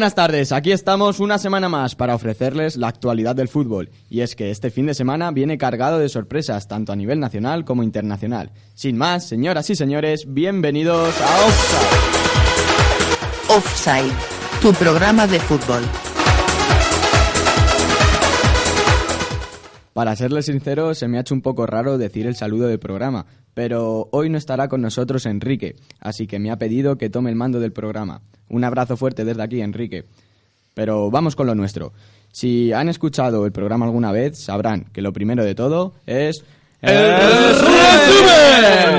Buenas tardes, aquí estamos una semana más para ofrecerles la actualidad del fútbol. Y es que este fin de semana viene cargado de sorpresas, tanto a nivel nacional como internacional. Sin más, señoras y señores, bienvenidos a Offside. Offside, tu programa de fútbol. Para serles sincero, se me ha hecho un poco raro decir el saludo del programa, pero hoy no estará con nosotros Enrique, así que me ha pedido que tome el mando del programa. Un abrazo fuerte desde aquí, Enrique. Pero vamos con lo nuestro. Si han escuchado el programa alguna vez, sabrán que lo primero de todo es...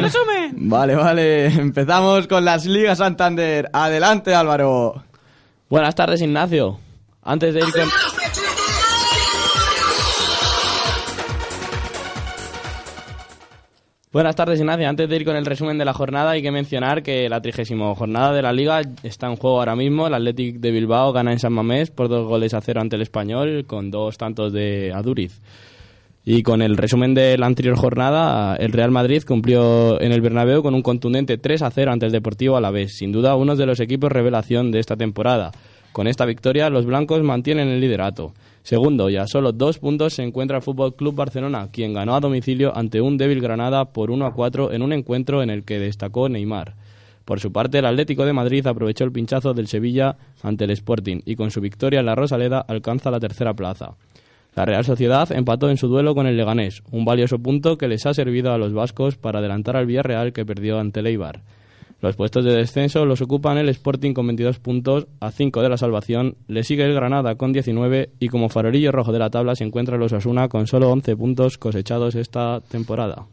resumen! Vale, vale. Empezamos con las Ligas Santander. Adelante, Álvaro. Buenas tardes, Ignacio. Antes de ir con... Buenas tardes, Ignacio. Antes de ir con el resumen de la jornada, hay que mencionar que la trigésima jornada de la Liga está en juego ahora mismo. El Athletic de Bilbao gana en San Mamés por dos goles a cero ante el Español, con dos tantos de Aduriz. Y con el resumen de la anterior jornada, el Real Madrid cumplió en el Bernabéu con un contundente 3 a 0 ante el Deportivo Alavés, sin duda uno de los equipos revelación de esta temporada. Con esta victoria, los blancos mantienen el liderato. Segundo, y a solo dos puntos se encuentra el Fútbol Club Barcelona, quien ganó a domicilio ante un débil Granada por 1 a 4 en un encuentro en el que destacó Neymar. Por su parte, el Atlético de Madrid aprovechó el pinchazo del Sevilla ante el Sporting y con su victoria en la Rosaleda alcanza la tercera plaza. La Real Sociedad empató en su duelo con el Leganés, un valioso punto que les ha servido a los vascos para adelantar al Villarreal que perdió ante el Eibar. Los puestos de descenso los ocupan el Sporting con 22 puntos, a 5 de la salvación, le sigue el Granada con 19 y como farolillo rojo de la tabla se encuentra el Osasuna con solo 11 puntos cosechados esta temporada.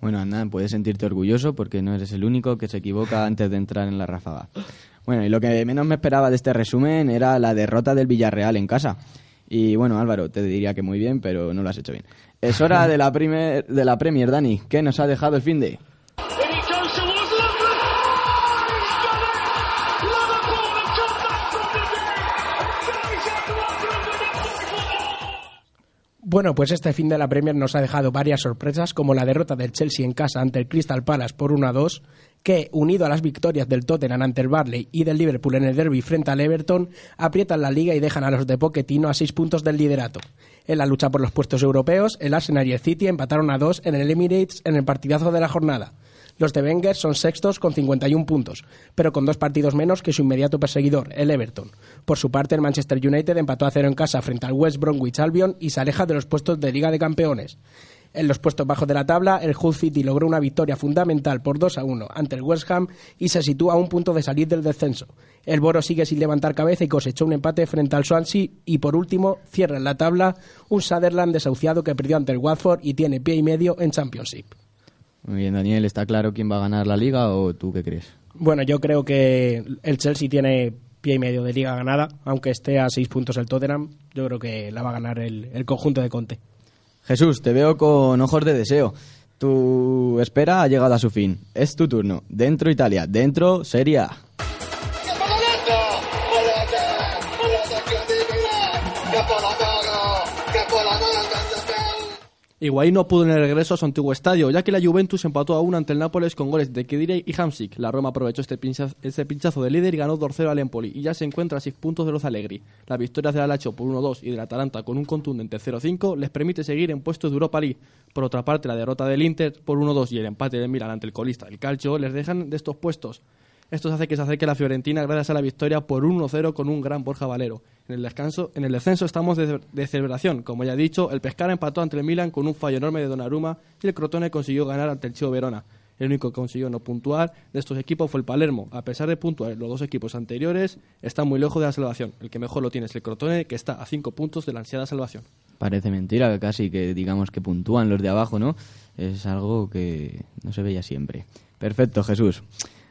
Bueno, anda, puedes sentirte orgulloso porque no eres el único que se equivoca antes de entrar en la ráfaga. Bueno, y lo que menos me esperaba de este resumen era la derrota del Villarreal en casa. Y bueno, Álvaro, te diría que muy bien, pero no lo has hecho bien. Es hora de la, primer, de la Premier, Dani. ¿Qué nos ha dejado el fin de? Bueno, pues este fin de la Premier nos ha dejado varias sorpresas, como la derrota del Chelsea en casa ante el Crystal Palace por 1 a 2, que, unido a las victorias del Tottenham ante el Barley y del Liverpool en el derby frente al Everton, aprietan la liga y dejan a los de Pochettino a seis puntos del liderato. En la lucha por los puestos europeos, el Arsenal y el City empataron a dos en el Emirates en el partidazo de la jornada. Los de Wenger son sextos con 51 puntos, pero con dos partidos menos que su inmediato perseguidor, el Everton. Por su parte, el Manchester United empató a cero en casa frente al West Bromwich Albion y se aleja de los puestos de Liga de Campeones. En los puestos bajos de la tabla, el Hull City logró una victoria fundamental por 2 a 1 ante el West Ham y se sitúa a un punto de salir del descenso. El Boro sigue sin levantar cabeza y cosechó un empate frente al Swansea y por último cierra en la tabla un Sutherland desahuciado que perdió ante el Watford y tiene pie y medio en Championship. Muy bien, Daniel, ¿está claro quién va a ganar la liga o tú qué crees? Bueno, yo creo que el Chelsea tiene pie y medio de liga ganada, aunque esté a seis puntos el Tottenham, yo creo que la va a ganar el, el conjunto de Conte. Jesús, te veo con ojos de deseo. Tu espera ha llegado a su fin. Es tu turno. Dentro Italia, dentro Serie A. Higuaín no pudo en el regreso a su antiguo estadio, ya que la Juventus empató a uno ante el Nápoles con goles de Khedira y Hamsik. La Roma aprovechó este pinchazo, de líder y ganó 2-0 al Empoli, y ya se encuentra a 6 puntos de los Allegri. La victoria del Alacho por 1-2 y del Atalanta con un contundente 0-5 les permite seguir en puestos de Europa League. Por otra parte, la derrota del Inter por 1-2 y el empate del Milan ante el colista el Calcio les dejan de estos puestos. Esto hace que se acerque la Fiorentina gracias a la victoria por 1-0 con un gran Borja Valero. En el descanso, en el descenso estamos de, celebración. Como ya he dicho, el Pescara empató ante el Milan con un fallo enorme de Donnarumma y el Crotone consiguió ganar ante el Chievo Verona. El único que consiguió no puntuar de estos equipos fue el Palermo. A pesar de puntuar los dos equipos anteriores, está muy lejos de la salvación. El que mejor lo tiene es el Crotone, que está a 5 puntos de la ansiada salvación. Parece mentira casi que digamos que puntúan los de abajo, ¿no? Es algo que no se veía siempre. Perfecto, Jesús.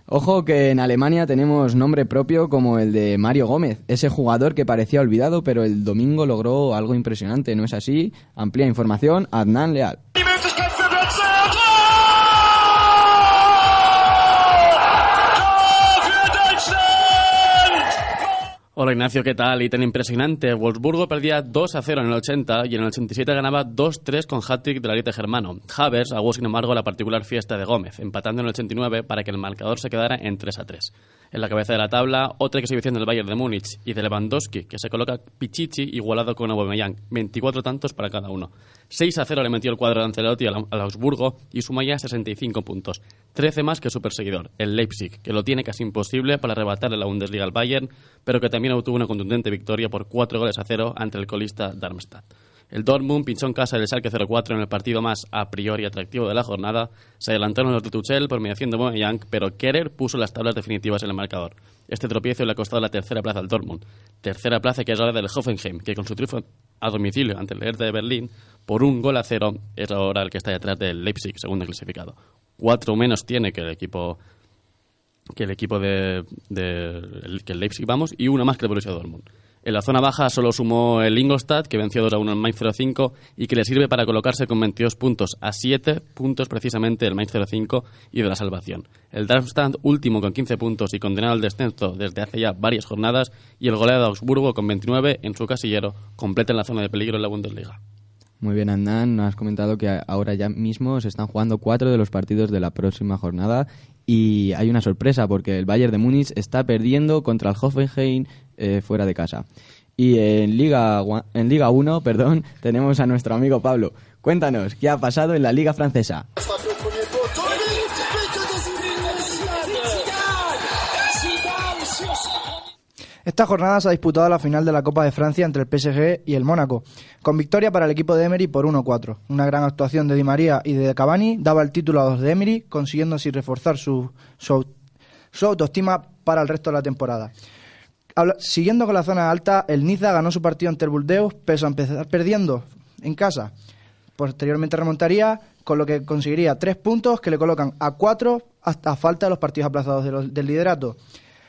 Ojo que en Alemania tenemos nombre propio como el de Mario Gómez, ese jugador que parecía olvidado, pero el domingo logró algo impresionante, ¿no es así? Amplia información, Adnan Leal. Hola Ignacio, ¿qué tal? Y tan impresionante. Wolfsburgo perdía 2 a 0 en el 80 y en el 87 ganaba 2-3 con hat-trick de la germano. Havers aguó sin embargo la particular fiesta de Gómez, empatando en el 89 para que el marcador se quedara en 3 a 3. En la cabeza de la tabla, otra exhibición del Bayern de Múnich y de Lewandowski, que se coloca Pichichi igualado con Aubameyang, 24 tantos para cada uno. 6 a 0 le metió el cuadro de Ancelotti al Augsburgo y suma ya 65 puntos, 13 más que su perseguidor, el Leipzig, que lo tiene casi imposible para arrebatarle la Bundesliga al Bayern, pero que también obtuvo una contundente victoria por 4 goles a 0 ante el colista Darmstadt. El Dortmund pinchó en casa del Schalke 04 en el partido más a priori atractivo de la jornada. Se adelantaron los de Tuchel por mediación de Aubameyang, pero Kerer puso las tablas definitivas en el marcador. Este tropiezo le ha costado la tercera plaza al Dortmund. Tercera plaza que es ahora del Hoffenheim, que con su triunfo a domicilio ante el Hertha de Berlín por un gol a cero es ahora el que está detrás del Leipzig, segundo clasificado. Cuatro menos tiene que el equipo que el equipo de, que el Leipzig vamos y uno más que el Borussia Dortmund. En la zona baja solo sumó el Ingolstadt, que venció 2 a 1 en Mainz 05 y que le sirve para colocarse con 22 puntos a 7 puntos precisamente del Mainz 05 y de la salvación. El Darmstadt último con 15 puntos y condenado al descenso desde hace ya varias jornadas y el goleado de Augsburgo con 29 en su casillero completa en la zona de peligro en la Bundesliga. Muy bien, nos has comentado que ahora ya mismo se están jugando cuatro de los partidos de la próxima jornada y hay una sorpresa porque el Bayern de Múnich está perdiendo contra el Hoffenheim eh, fuera de casa. Y en Liga, en Liga 1 perdón, tenemos a nuestro amigo Pablo. Cuéntanos, ¿qué ha pasado en la Liga Francesa? Esta jornada se ha disputado la final de la Copa de Francia entre el PSG y el Mónaco, con victoria para el equipo de Emery por 1-4. Una gran actuación de Di María y de Cavani daba el título a los de Emery, consiguiendo así reforzar su, su autoestima para el resto de la temporada. Siguiendo con la zona alta, el Niza ganó su partido ante el Burdeos, pese a empezar perdiendo en casa. Posteriormente remontaría, con lo que conseguiría tres puntos que le colocan a cuatro hasta falta de los partidos aplazados del liderato.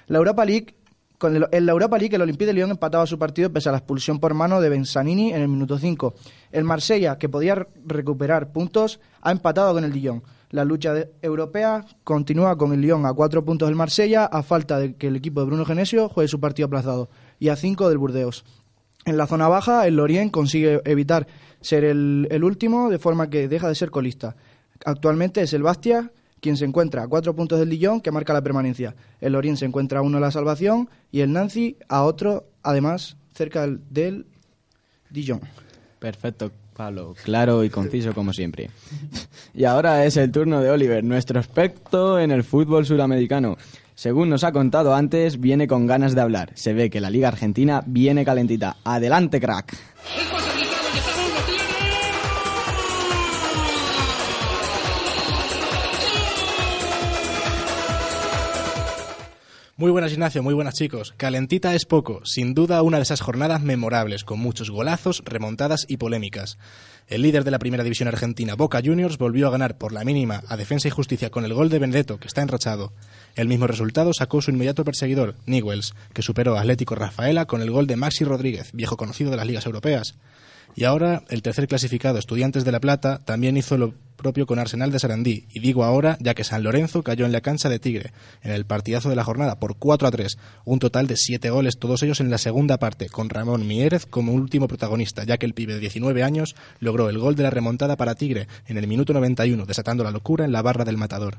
La Europa League, con el- en la Europa League el Olympique de Lyon empataba su partido pese a la expulsión por mano de Bensanini en el minuto 5. El Marsella, que podía re- recuperar puntos, ha empatado con el Dijon. La lucha europea continúa con el Lyon a cuatro puntos del Marsella, a falta de que el equipo de Bruno Genesio juegue su partido aplazado, y a cinco del Burdeos. En la zona baja, el Lorient consigue evitar ser el, último, de forma que deja de ser colista. Actualmente es el Bastia quien se encuentra a cuatro puntos del Dijon, que marca la permanencia. El Lorient se encuentra a uno de la salvación y el Nancy a otro, además, cerca del, del Dijon. Perfecto, Pablo. Claro y conciso como siempre. Y ahora es el turno de Oliver, nuestro experto en el fútbol suramericano. Según nos ha contado antes, viene con ganas de hablar. Se ve que la Liga Argentina viene calentita. Adelante, crack. Muy buenas Ignacio, muy buenas chicos. Calentita es poco, sin duda una de esas jornadas memorables, con muchos golazos, remontadas y polémicas. El líder de la primera división argentina, Boca Juniors, volvió a ganar por la mínima a Defensa y Justicia con el gol de Benedetto, que está enrachado. El mismo resultado sacó su inmediato perseguidor, Newells, que superó a Atlético Rafaela con el gol de Maxi Rodríguez, viejo conocido de las ligas europeas. Y ahora el tercer clasificado, Estudiantes de La Plata, también hizo lo propio con Arsenal de Sarandí. Y digo ahora, ya que San Lorenzo cayó en la cancha de Tigre, en el partidazo de la jornada, por 4 a 3. Un total de 7 goles, todos ellos en la segunda parte, con Ramón Mieres como último protagonista, ya que el pibe de 19 años logró el gol de la remontada para Tigre en el minuto 91, desatando la locura en la barra del matador.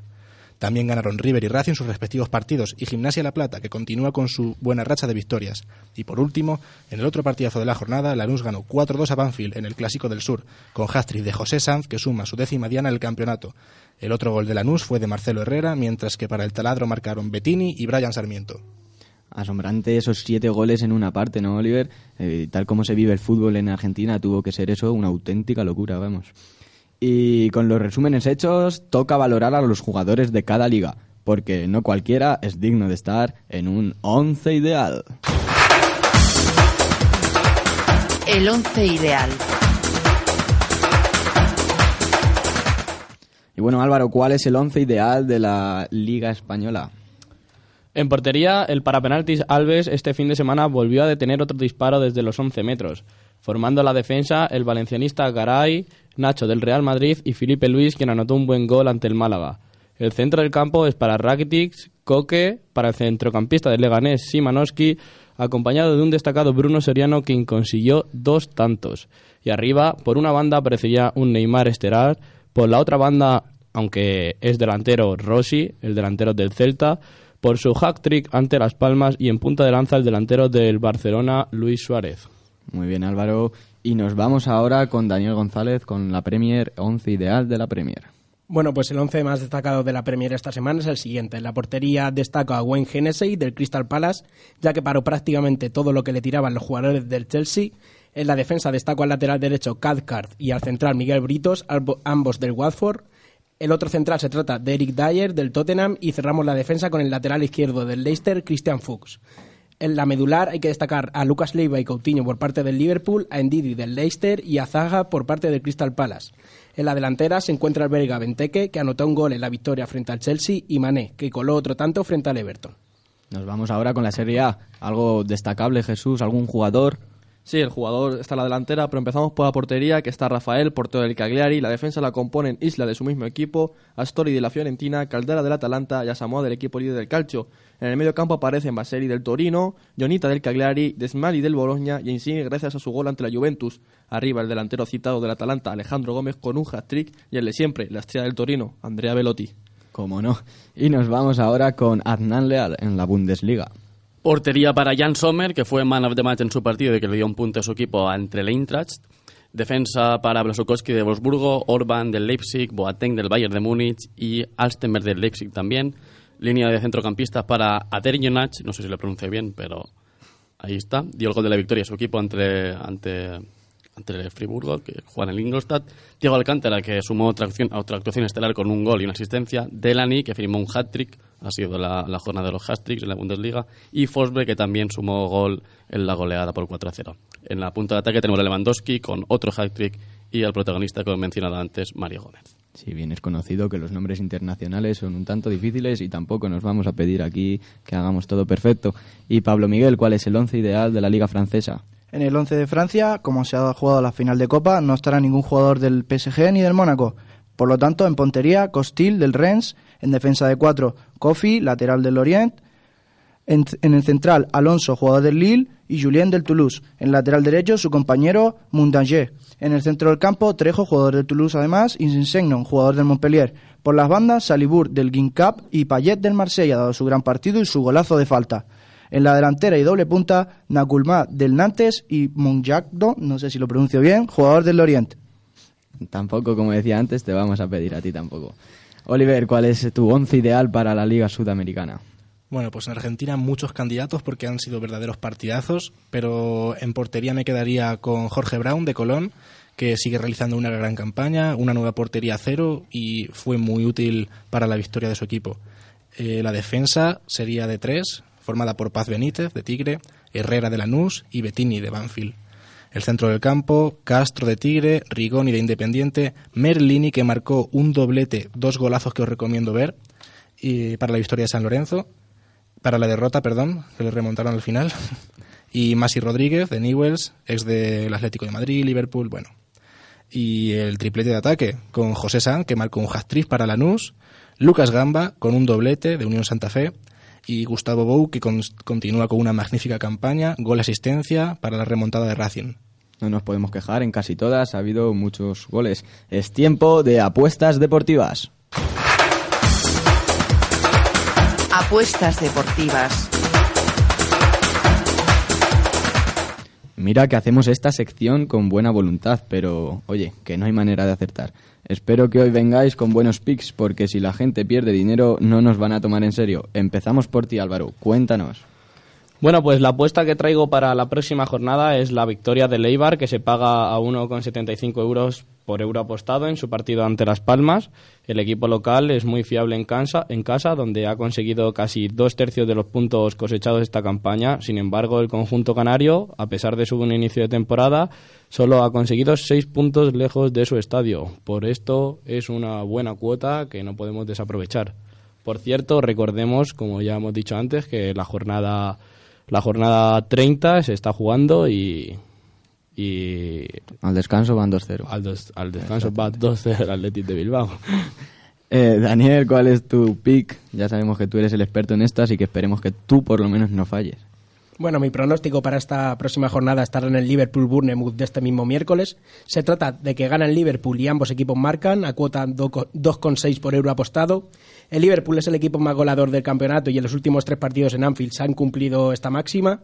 También ganaron River y Racing sus respectivos partidos y Gimnasia La Plata, que continúa con su buena racha de victorias. Y por último, en el otro partidazo de la jornada, Lanús ganó 4-2 a Banfield en el Clásico del Sur, con hat de José Sanz, que suma su décima diana en el campeonato. El otro gol de Lanús fue de Marcelo Herrera, mientras que para el taladro marcaron Bettini y Brian Sarmiento. Asombrante esos siete goles en una parte, ¿no, Oliver? Eh, tal como se vive el fútbol en Argentina, tuvo que ser eso una auténtica locura, vamos. Y con los resúmenes hechos, toca valorar a los jugadores de cada liga, porque no cualquiera es digno de estar en un once ideal. El once ideal. Y bueno, Álvaro, ¿cuál es el once ideal de la Liga Española? En portería, el parapenaltis Alves este fin de semana volvió a detener otro disparo desde los 11 metros, formando la defensa el valencianista Garay, Nacho del Real Madrid y Felipe Luis, quien anotó un buen gol ante el Málaga. El centro del campo es para Rakitic, Coque, para el centrocampista del Leganés Simanowski, acompañado de un destacado Bruno Soriano, quien consiguió dos tantos. Y arriba, por una banda, aparecería un Neymar Esterar, por la otra banda, aunque es delantero Rossi, el delantero del Celta, por su hack-trick ante Las Palmas y en punta de lanza el delantero del Barcelona, Luis Suárez. Muy bien, Álvaro. Y nos vamos ahora con Daniel González con la Premier 11 ideal de la Premier. Bueno, pues el 11 más destacado de la Premier esta semana es el siguiente. En la portería destaca a Wayne Hennessy del Crystal Palace, ya que paró prácticamente todo lo que le tiraban los jugadores del Chelsea. En la defensa destaco al lateral derecho Cathcart y al central Miguel Britos, ambos del Watford. El otro central se trata de Eric Dyer del Tottenham y cerramos la defensa con el lateral izquierdo del Leicester, Christian Fuchs. En la medular hay que destacar a Lucas Leiva y Coutinho por parte del Liverpool, a Ndidi del Leicester y a Zaga por parte del Crystal Palace. En la delantera se encuentra el belga Benteke, que anotó un gol en la victoria frente al Chelsea, y Mané, que coló otro tanto frente al Everton. Nos vamos ahora con la Serie A. ¿Algo destacable, Jesús? ¿Algún jugador? Sí, el jugador está en la delantera, pero empezamos por la portería, que está Rafael, portero del Cagliari. La defensa la componen Isla de su mismo equipo, Astori de la Fiorentina, Caldera del Atalanta y Asamoah del equipo líder del Calcio. En el medio campo aparecen Baseri del Torino, Jonita del Cagliari, Desmali del Bologna y Insigne gracias a su gol ante la Juventus. Arriba el delantero citado del Atalanta, Alejandro Gómez, con un hat-trick. Y el de siempre, la estrella del Torino, Andrea Velotti. Cómo no. Y nos vamos ahora con Adnan Leal en la Bundesliga. Portería para Jan Sommer, que fue man of the match en su partido y que le dio un punto a su equipo entre el Eintracht. Defensa para Blasukowski de Wolfsburgo, Orban del Leipzig, Boateng del Bayern de Múnich y Alstenberg del Leipzig también. Línea de centrocampistas para Aterjonach, no sé si lo pronuncio bien, pero ahí está. Dio el gol de la victoria a su equipo ante, ante ante el Friburgo, que juega en Ingolstadt. Diego Alcántara, que sumó otra, actuación estelar con un gol y una asistencia. Delany, que firmó un hat-trick, ha sido la, jornada de los hat-tricks en la Bundesliga. Y Forsberg, que también sumó gol en la goleada por 4-0. En la punta de ataque tenemos a Lewandowski con otro hat-trick y al protagonista, como he mencionado antes, Mario Gómez. Sí, bien es conocido que los nombres internacionales son un tanto difíciles y tampoco nos vamos a pedir aquí que hagamos todo perfecto. Y Pablo Miguel, ¿cuál es el once ideal de la Liga Francesa? En el 11 de Francia, como se ha jugado la final de Copa, no estará ningún jugador del PSG ni del Mónaco. Por lo tanto, en Pontería, Costil del Rennes, en defensa de cuatro, Kofi, lateral del Orient, en, el central, Alonso, jugador del Lille, y Julien del Toulouse. En lateral derecho, su compañero Mundanger. En el centro del campo, Trejo, jugador del Toulouse además, y Sinsegnon, jugador del Montpellier. Por las bandas, Salibur del Guingamp y Payet del Marsella, dado su gran partido y su golazo de falta. En la delantera y doble punta, Nakulma del Nantes y Monjacdo, no sé si lo pronuncio bien, jugador del Orient. Tampoco, como decía antes, te vamos a pedir a ti tampoco. Oliver, ¿cuál es tu once ideal para la Liga Sudamericana? Bueno, pues en Argentina muchos candidatos porque han sido verdaderos partidazos, pero en portería me quedaría con Jorge Brown de Colón, que sigue realizando una gran campaña, una nueva portería cero y fue muy útil para la victoria de su equipo. Eh, la defensa sería de tres, formada por Paz Benítez, de Tigre, Herrera de Lanús y Bettini, de Banfield. El centro del campo, Castro de Tigre, Rigoni de Independiente, Merlini que marcó un doblete, dos golazos que os recomiendo ver, y para la victoria de San Lorenzo, para la derrota, perdón, que le remontaron al final, y Masi Rodríguez de Newells, ex del Atlético de Madrid, Liverpool, bueno. Y el triplete de ataque con José San, que marcó un hat-trick para Lanús, Lucas Gamba con un doblete de Unión Santa Fe y Gustavo Bou, que continúa con una magnífica campaña, gol asistencia para la remontada de Racing. No nos podemos quejar, en casi todas ha habido muchos goles. Es tiempo de apuestas deportivas. Apuestas deportivas. Mira que hacemos esta sección con buena voluntad, pero oye, que no hay manera de acertar. Espero que hoy vengáis con buenos picks, porque si la gente pierde dinero no nos van a tomar en serio. Empezamos por ti, Álvaro. Cuéntanos. Bueno, pues la apuesta que traigo para la próxima jornada es la victoria de Leibar, que se paga a 1,75 euros por euro apostado en su partido ante Las Palmas. El equipo local es muy fiable en casa, en casa, donde ha conseguido casi dos tercios de los puntos cosechados esta campaña. Sin embargo, el conjunto canario, a pesar de su buen inicio de temporada, solo ha conseguido seis puntos lejos de su estadio. Por esto es una buena cuota que no podemos desaprovechar. Por cierto, recordemos, como ya hemos dicho antes, que la jornada la jornada 30 se está jugando y, y Al descanso van 2-0. al, des- al descanso va 2-0 el Athletic de Bilbao. Eh, Daniel, ¿cuál es tu pick? Ya sabemos que tú eres el experto en estas y que esperemos que tú por lo menos no falles. Bueno, mi pronóstico para esta próxima jornada estará en el Liverpool-Bournemouth de este mismo miércoles. Se trata de que gana el Liverpool y ambos equipos marcan a cuota do- 2,6 por euro apostado. El Liverpool es el equipo más goleador del campeonato y en los últimos tres partidos en Anfield se han cumplido esta máxima.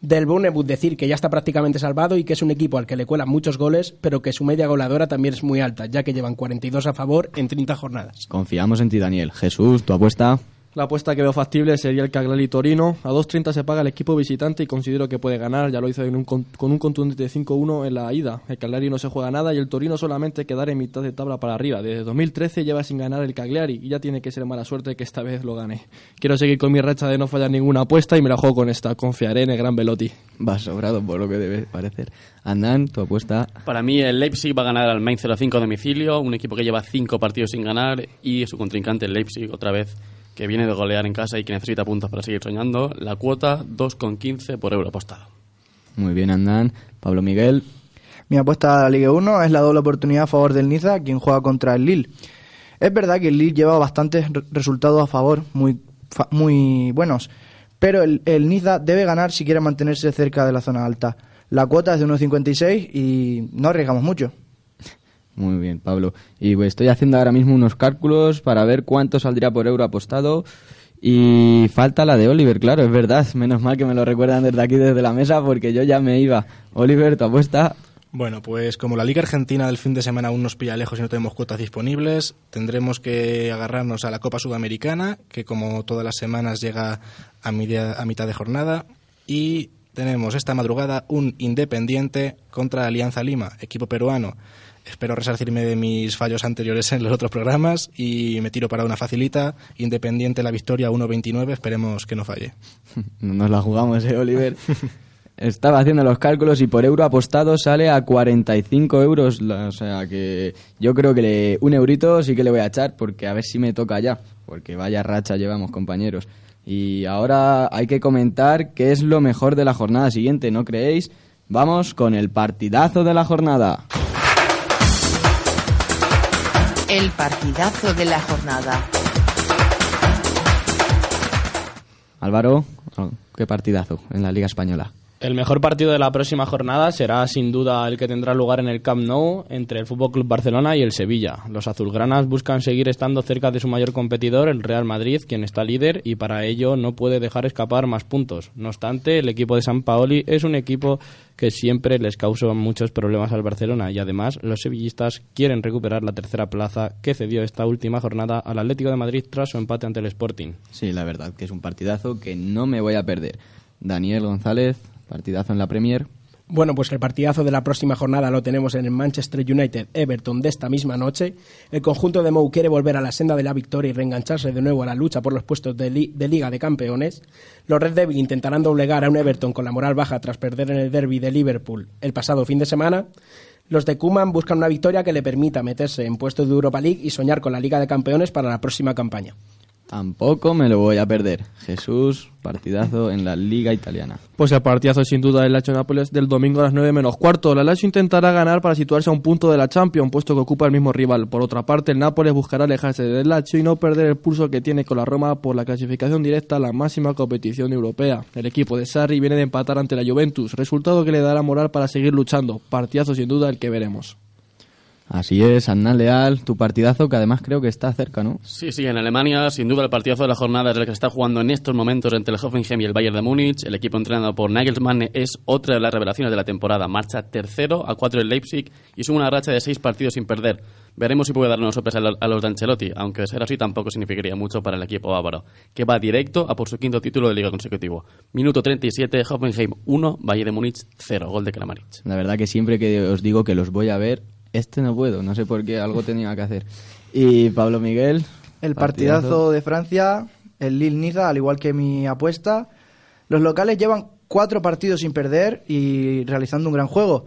Del Bournemouth decir que ya está prácticamente salvado y que es un equipo al que le cuelan muchos goles, pero que su media goleadora también es muy alta, ya que llevan 42 a favor en 30 jornadas. Confiamos en ti, Daniel. Jesús, tu apuesta. La apuesta que veo factible sería el Cagliari Torino. A 2.30 se paga el equipo visitante y considero que puede ganar. Ya lo hizo en un con, un contundente 5-1 en la ida. El Cagliari no se juega nada y el Torino solamente quedar en mitad de tabla para arriba. Desde 2013 lleva sin ganar el Cagliari y ya tiene que ser mala suerte que esta vez lo gane. Quiero seguir con mi racha de no fallar ninguna apuesta y me la juego con esta. Confiaré en el gran Velotti. Va sobrado por lo que debe parecer. Andan, tu apuesta. Para mí el Leipzig va a ganar al Mainz 05 a domicilio, un equipo que lleva cinco partidos sin ganar y su contrincante el Leipzig otra vez que viene de golear en casa y que necesita puntos para seguir soñando. La cuota 2,15 por euro apostado. Muy bien, Andan. Pablo Miguel. Mi apuesta a la Liga 1 es la doble oportunidad a favor del Niza, quien juega contra el Lille. Es verdad que el Lille lleva bastantes re- resultados a favor, muy, muy buenos, pero el, el Niza debe ganar si quiere mantenerse cerca de la zona alta. La cuota es de 1,56 y no arriesgamos mucho. Muy bien, Pablo. Y pues, estoy haciendo ahora mismo unos cálculos para ver cuánto saldría por euro apostado. Y falta la de Oliver, claro, es verdad. Menos mal que me lo recuerdan desde aquí, desde la mesa, porque yo ya me iba. Oliver, tu apuesta. Bueno, pues como la Liga Argentina del fin de semana aún nos pilla lejos y no tenemos cuotas disponibles, tendremos que agarrarnos a la Copa Sudamericana, que como todas las semanas llega a, media- a mitad de jornada, y tenemos esta madrugada un Independiente contra Alianza Lima, equipo peruano. Espero resarcirme de mis fallos anteriores en los otros programas y me tiro para una facilita. Independiente la victoria 1.29, esperemos que no falle. No nos la jugamos, ¿eh, Oliver? Estaba haciendo los cálculos y por euro apostado sale a 45 euros. O sea que yo creo que le- un eurito sí que le voy a echar porque a ver si me toca ya. Porque vaya racha llevamos, compañeros. Y ahora hay que comentar qué es lo mejor de la jornada siguiente, ¿no creéis? Vamos con el partidazo de la jornada. El partidazo de la jornada. Álvaro, qué partidazo en la Liga Española. El mejor partido de la próxima jornada será sin duda el que tendrá lugar en el Camp Nou entre el Fútbol Club Barcelona y el Sevilla. Los azulgranas buscan seguir estando cerca de su mayor competidor, el Real Madrid, quien está líder y para ello no puede dejar escapar más puntos. No obstante, el equipo de San Paoli es un equipo que siempre les causa muchos problemas al Barcelona y además los sevillistas quieren recuperar la tercera plaza que cedió esta última jornada al Atlético de Madrid tras su empate ante el Sporting. Sí, la verdad que es un partidazo que no me voy a perder. Daniel González, partidazo en la Premier. Bueno, pues el partidazo de la próxima jornada lo tenemos en el Manchester United Everton de esta misma noche. El conjunto de Mou quiere volver a la senda de la victoria y reengancharse de nuevo a la lucha por los puestos de, li- de Liga de Campeones. Los Red Devil intentarán doblegar a un Everton con la moral baja tras perder en el derby de Liverpool el pasado fin de semana. Los de Kuman buscan una victoria que le permita meterse en puestos de Europa League y soñar con la Liga de Campeones para la próxima campaña. Tampoco me lo voy a perder. Jesús, partidazo en la Liga Italiana. Pues el partidazo sin duda del Lazio Nápoles del domingo a las 9 menos cuarto. La Lazio intentará ganar para situarse a un punto de la Champions, puesto que ocupa el mismo rival. Por otra parte, el Nápoles buscará alejarse del Lazio y no perder el pulso que tiene con la Roma por la clasificación directa a la máxima competición europea. El equipo de Sarri viene de empatar ante la Juventus, resultado que le dará moral para seguir luchando. Partidazo sin duda el que veremos. Así es, Hernán Leal, tu partidazo que además creo que está cerca, ¿no? Sí, sí, en Alemania, sin duda el partidazo de la jornada es el que se está jugando en estos momentos entre el Hoffenheim y el Bayern de Múnich. El equipo entrenado por Nagelsmann es otra de las revelaciones de la temporada. Marcha tercero a cuatro en Leipzig y suma una racha de seis partidos sin perder. Veremos si puede una sorpresa a lo- a los de Ancelotti, aunque ser así tampoco significaría mucho para el equipo bávaro, que va directo a por su quinto título de liga consecutivo. Minuto 37, Hoffenheim 1, Bayern de Múnich 0, gol de Kramaric. La verdad que siempre que os digo que los voy a ver, este no puedo, no sé por qué, algo tenía que hacer. Y Pablo Miguel. El partidazo de Francia, el Lille Niza, al igual que mi apuesta. Los locales llevan cuatro partidos sin perder y realizando un gran juego.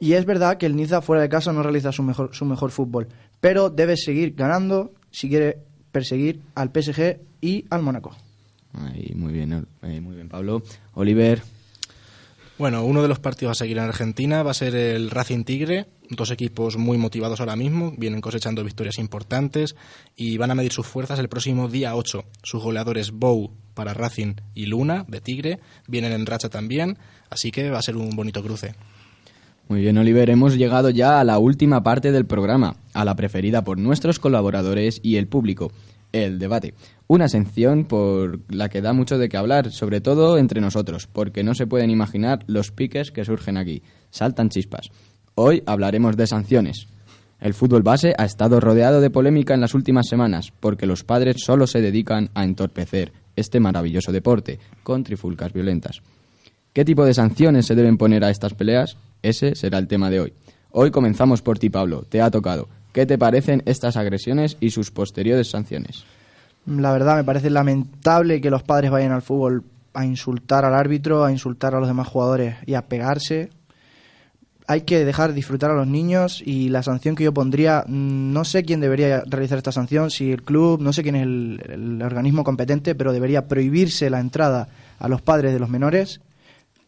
Y es verdad que el Niza fuera de casa no realiza su mejor, su mejor fútbol, pero debe seguir ganando si quiere perseguir al PSG y al Mónaco. Ahí, muy bien, eh, muy bien, Pablo. Oliver, Bueno, uno de los partidos a seguir en Argentina va a ser el Racing Tigre, dos equipos muy motivados ahora mismo, vienen cosechando victorias importantes y van a medir sus fuerzas el próximo día 8. Sus goleadores Bou para Racing y Luna de Tigre vienen en racha también, así que va a ser un bonito cruce. Muy bien, Oliver, hemos llegado ya a la última parte del programa, a la preferida por nuestros colaboradores y el público, el debate. Una sección por la que da mucho de qué hablar, sobre todo entre nosotros, porque no se pueden imaginar los piques que surgen aquí. Saltan chispas. Hoy hablaremos de sanciones. El fútbol base ha estado rodeado de polémica en las últimas semanas, porque los padres solo se dedican a entorpecer este maravilloso deporte con trifulcas violentas. ¿Qué tipo de sanciones se deben poner a estas peleas? Ese será el tema de hoy. Hoy comenzamos por ti, Pablo. Te ha tocado. ¿Qué te parecen estas agresiones y sus posteriores sanciones? La verdad me parece lamentable que los padres vayan al fútbol a insultar al árbitro, a insultar a los demás jugadores y a pegarse. Hay que dejar disfrutar a los niños y la sanción que yo pondría, mm, no sé quién debería realizar esta sanción, si el club, no sé quién es el, organismo competente, pero debería prohibirse la entrada a los padres de los menores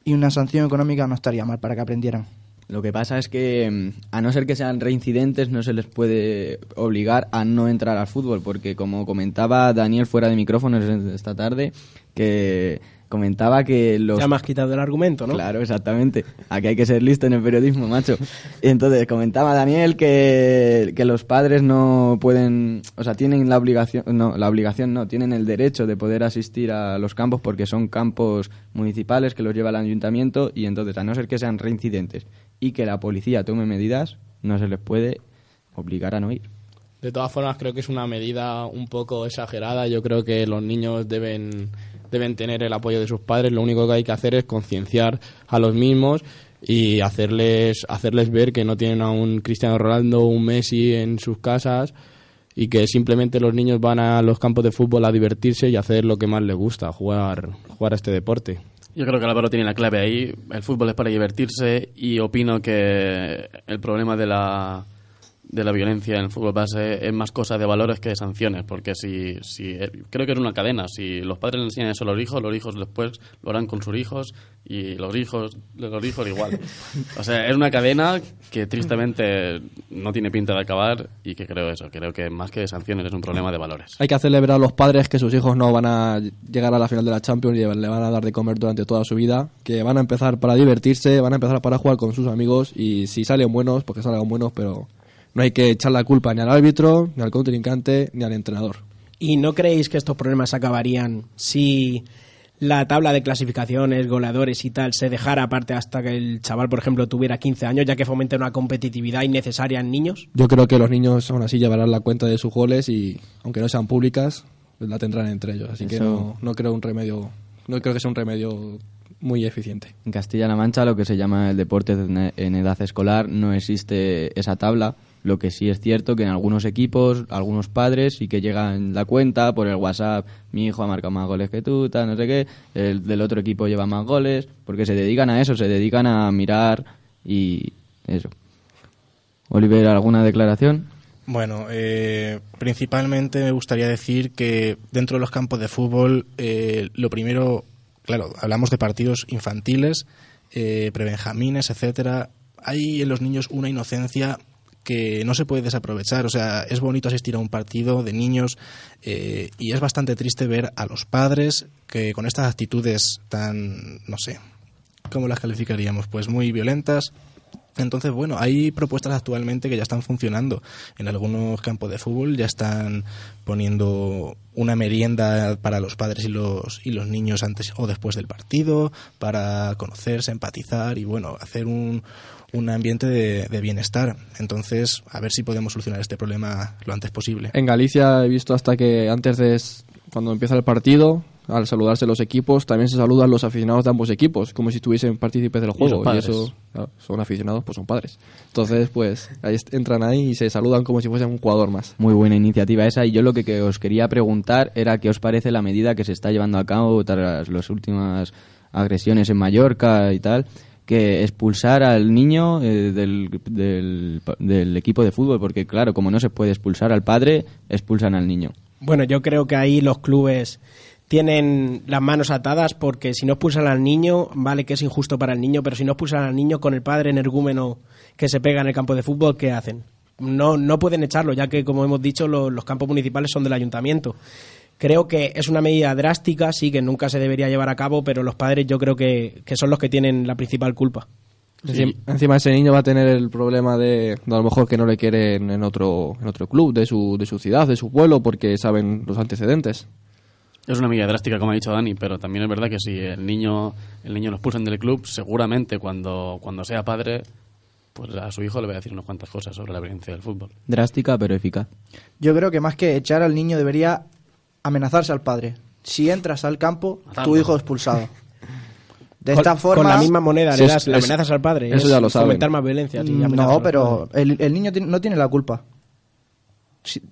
y una sanción económica no estaría mal para que aprendieran. Lo que pasa es que, mm, a no ser que sean reincidentes, no se les puede obligar a no entrar al fútbol, porque como comentaba Daniel fuera de micrófonos esta tarde, que comentaba que los... Ya me has quitado el argumento, ¿no? Claro, exactamente. Aquí hay que ser listo en el periodismo, macho. Y entonces comentaba Daniel que, que los padres no pueden, o sea, tienen la obligación, no, la obligación no, tienen el derecho de poder asistir a los campos porque son campos municipales que los lleva el ayuntamiento y entonces, a no ser que sean reincidentes y que la policía tome medidas, no se les puede obligar a no ir. De todas formas, creo que es una medida un poco exagerada. Yo creo que los niños deben, deben tener el apoyo de sus padres. Lo único que hay que hacer es concienciar a los mismos y hacerles, hacerles ver que no tienen a un Cristiano Ronaldo o un Messi en sus casas y que simplemente los niños van a los campos de fútbol a divertirse y hacer lo que más les gusta, jugar, jugar a este deporte. Yo creo que Álvaro tiene la clave ahí. El fútbol es para divertirse y opino que el problema de la, de la violencia en el fútbol base es más cosa de valores que de sanciones, porque si, si eh, creo que es una cadena. Si los padres le enseñan eso a los hijos, los hijos después lo harán con sus hijos y los hijos los hijos igual. O sea, es una cadena que tristemente no tiene pinta de acabar y que creo eso, creo que más que de sanciones es un problema de valores. Hay que ver a los padres que sus hijos no van a llegar a la final de la Champions y le van a dar de comer durante toda su vida, que van a empezar para divertirse, van a empezar para jugar con sus amigos y si salen buenos, porque salgan buenos, pero no hay que echar la culpa ni al árbitro, ni al contrincante, ni al entrenador. ¿Y no creéis que estos problemas acabarían si la tabla de clasificaciones, goleadores y tal se dejara aparte hasta que el chaval, por ejemplo, tuviera 15 años, ya que fomenta una competitividad innecesaria en niños? Yo creo que los niños aún así llevarán la cuenta de sus goles y, aunque no sean públicas, la tendrán entre ellos. Así que no, no creo un remedio, no creo que sea un remedio muy eficiente. En Castilla-La Mancha, lo que se llama el deporte en edad escolar, no existe esa tabla. Lo que sí es cierto que en algunos equipos, algunos padres sí que llegan la cuenta por el WhatsApp, mi hijo ha marcado más goles que tú, tal, no sé qué, el del otro equipo lleva más goles, porque se dedican a eso, se dedican a mirar y eso. Oliver, ¿alguna declaración? Bueno, eh, principalmente me gustaría decir que dentro de los campos de fútbol, eh, lo primero, claro, hablamos de partidos infantiles, eh, prebenjamines, etcétera. Hay en los niños una inocencia que no se puede desaprovechar. O sea, es bonito asistir a un partido de niños eh, y es bastante triste ver a los padres que con estas actitudes tan, no sé, ¿cómo las calificaríamos? Pues muy violentas, Entonces, bueno, hay propuestas actualmente que ya están funcionando. En algunos campos de fútbol ya están poniendo una merienda para los padres y los, y los niños antes o después del partido, para conocerse, empatizar y, bueno, hacer un, un ambiente de, de bienestar. Entonces, a ver si podemos solucionar este problema lo antes posible. En Galicia he visto hasta que antes de cuando empieza el partido, al saludarse los equipos, también se saludan los aficionados de ambos equipos, como si estuviesen partícipes del Y juego. los padres. eso claro, son aficionados, pues son padres. Entonces, pues ahí entran ahí y se saludan como si fuesen un jugador más. Muy buena iniciativa esa. Y yo lo que, que os quería preguntar era qué os parece la medida que se está llevando a cabo tras las últimas agresiones en Mallorca y tal, que expulsar al niño eh, del, del, equipo de fútbol, porque claro, como no se puede expulsar al padre, expulsan al niño. Bueno, yo creo que ahí los clubes tienen las manos atadas porque si no expulsan al niño, vale que es injusto para el niño, pero si no expulsan al niño con el padre energúmeno que se pega en el campo de fútbol, ¿qué hacen? No, no pueden echarlo, ya que, como hemos dicho, lo- los campos municipales son del ayuntamiento. Creo que es una medida drástica, sí, que nunca se debería llevar a cabo, pero los padres yo creo que, que son los que tienen la principal culpa. Encima, encima ese niño va a tener el problema de, de a lo mejor que no le quieren en otro, en otro club de su, de su ciudad, de su pueblo, porque saben los antecedentes. Es una medida drástica, como ha dicho Dani, pero también es verdad que si el niño, el niño lo expulsan del club, seguramente cuando, cuando sea padre, pues a su hijo le va a decir unas cuantas cosas sobre la violencia del fútbol. Drástica pero eficaz. Yo creo que más que echar al niño debería amenazarse al padre. Si entras al campo, tu hijo expulsado. De Con- esta forma... Con la misma moneda le das, le es- amenazas al padre. eso es ya lo saben. Fomentar más violencia. Mm, No, pero el, el niño no tiene la culpa.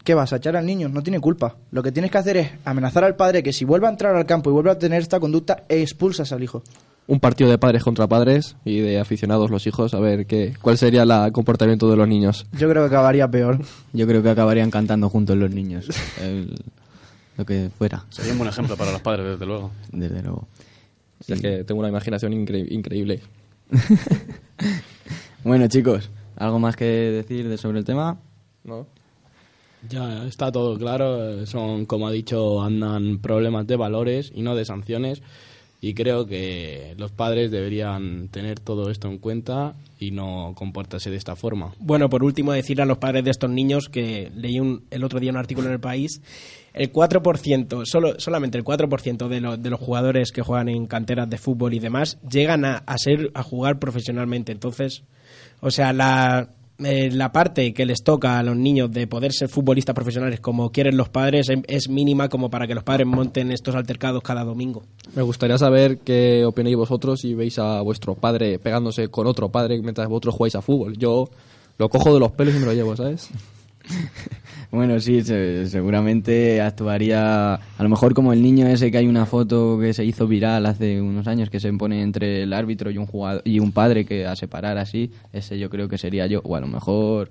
¿Qué vas a echar al niño? No tiene culpa. Lo que tienes que hacer es amenazar al padre que si vuelve a entrar al campo y vuelve a tener esta conducta, expulsas al hijo. Un partido de padres contra padres y de aficionados los hijos, a ver qué, cuál sería el comportamiento de los niños. Yo creo que acabaría peor. Yo creo que acabarían cantando juntos los niños. El- lo que fuera, Sería un buen ejemplo para los padres, desde luego. desde luego. Es que tengo una imaginación incre- increíble. Bueno, chicos, ¿algo más que decir de- sobre el tema? ¿no? Ya está todo claro, son como ha dicho andan problemas de valores y no de sanciones y creo que los padres deberían tener todo esto en cuenta y no comportarse de esta forma. Bueno, por último, decirle a los padres de estos niños que leí un- el otro día un artículo en el país, el 4%, solo, solamente el 4% de, los de los jugadores que juegan en canteras de fútbol y demás llegan a, a ser a jugar profesionalmente. Entonces, o sea, la, eh, la parte que les toca a los niños de poder ser futbolistas profesionales como quieren los padres es, es mínima como para que los padres monten estos altercados cada domingo. Me gustaría saber qué opináis vosotros si veis a vuestro padre pegándose con otro padre mientras vosotros jugáis a fútbol. Yo lo cojo de los pelos y me lo llevo, ¿sabes? Bueno, sí, se- seguramente actuaría a lo mejor como el niño ese que hay una foto que se hizo viral hace unos años que se pone entre el árbitro y un jugador y un padre que a separar así, ese yo creo que sería yo o a lo mejor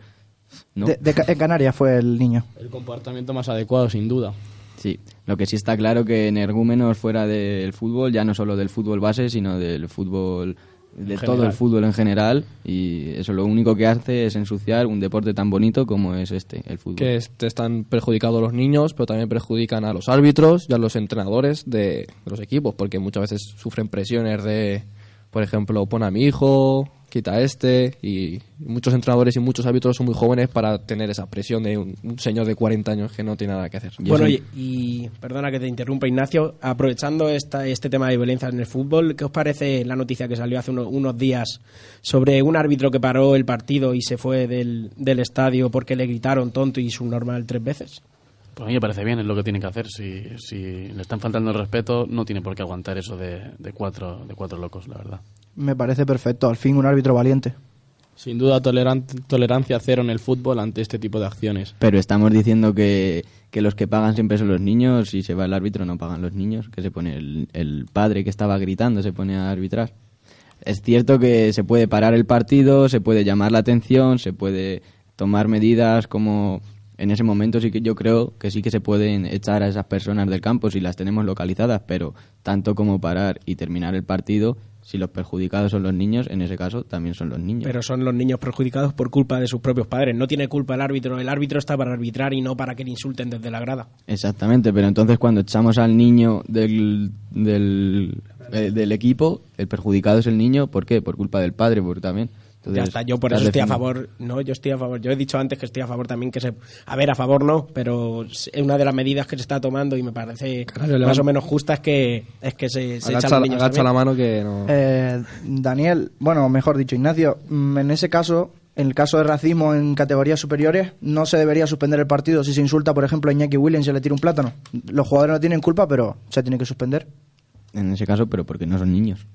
no. De- en Canarias fue el niño. El comportamiento más adecuado, sin duda. Sí, lo que sí está claro que energúmenos fuera del fútbol, ya no solo del fútbol base, sino del fútbol de todo el fútbol en general y eso lo único que hace es ensuciar un deporte tan bonito como es este, el fútbol. Que este- están perjudicados los niños, pero también perjudican a los árbitros y a los entrenadores de, de los equipos, porque muchas veces sufren presiones de, por ejemplo, pon a mi hijo, quita este, y muchos entrenadores y muchos árbitros son muy jóvenes para tener esa presión de un, un señor de 40 años que no tiene nada que hacer. Bueno, y, y perdona que te interrumpa, Ignacio, aprovechando esta, este tema de violencia en el fútbol, ¿qué os parece la noticia que salió hace uno- unos días sobre un árbitro que paró el partido y se fue del, del estadio porque le gritaron tonto y subnormal tres veces? Pues a mí me parece bien, es lo que tiene que hacer. Si, si le están faltando el respeto, no tiene por qué aguantar eso de, de cuatro, de cuatro locos, la verdad. Me parece perfecto. Al fin un árbitro valiente. Sin duda toleran- tolerancia cero en el fútbol ante este tipo de acciones. Pero estamos diciendo que, que los que pagan siempre son los niños, si se va el árbitro no pagan los niños, que se pone el, el padre que estaba gritando, se pone a arbitrar. Es cierto que se puede parar el partido, se puede llamar la atención, se puede tomar medidas como en ese momento sí que yo creo que sí que se pueden echar a esas personas del campo si las tenemos localizadas, pero tanto como parar y terminar el partido, si los perjudicados son los niños, en ese caso también son los niños. Pero son los niños perjudicados por culpa de sus propios padres. No tiene culpa el árbitro. El árbitro está para arbitrar y no para que le insulten desde la grada. Exactamente, pero entonces cuando echamos al niño del, del, eh, del equipo, el perjudicado es el niño, ¿por qué? Por culpa del padre, porque también. Entonces, ya está, yo por eso estoy a favor. No, yo estoy a favor. Yo he dicho antes que estoy a favor también que se. A ver, a favor no, pero es una de las medidas que se está tomando y me parece Claro, más o menos justa es que es que se, se Agacha, echan los la- niños agacha también. la mano que no. Eh, Daniel, bueno, mejor dicho, Ignacio, mm, en ese caso, en el caso de racismo en categorías superiores, no se debería suspender el partido si se insulta, por ejemplo, a Iñaki Williams y se le tira un plátano. Los jugadores no tienen culpa, pero se tiene que suspender. En ese caso, pero porque no son niños.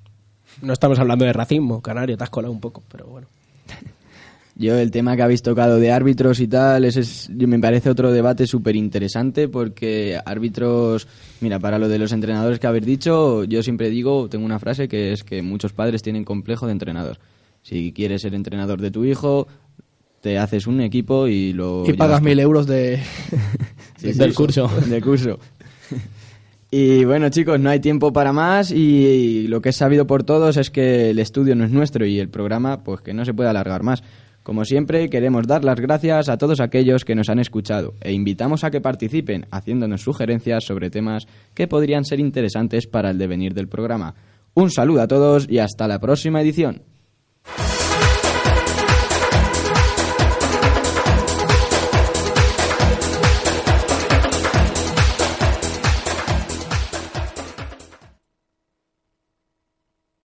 No estamos hablando de racismo, Canario, te has colado un poco, pero bueno. Yo el tema que habéis tocado de árbitros y tal, ese es, me parece otro debate súper interesante porque árbitros, mira, para lo de los entrenadores que habéis dicho, yo siempre digo, tengo una frase que es que muchos padres tienen complejo de entrenador. Si quieres ser entrenador de tu hijo, te haces un equipo y lo... Y pagas mil euros de... Sí, Del curso. Del curso. Y bueno, chicos, no hay tiempo para más y lo que es sabido por todos es que el estudio no es nuestro y el programa, pues que no se puede alargar más. Como siempre, queremos dar las gracias a todos aquellos que nos han escuchado e invitamos a que participen haciéndonos sugerencias sobre temas que podrían ser interesantes para el devenir del programa. Un saludo a todos y hasta la próxima edición.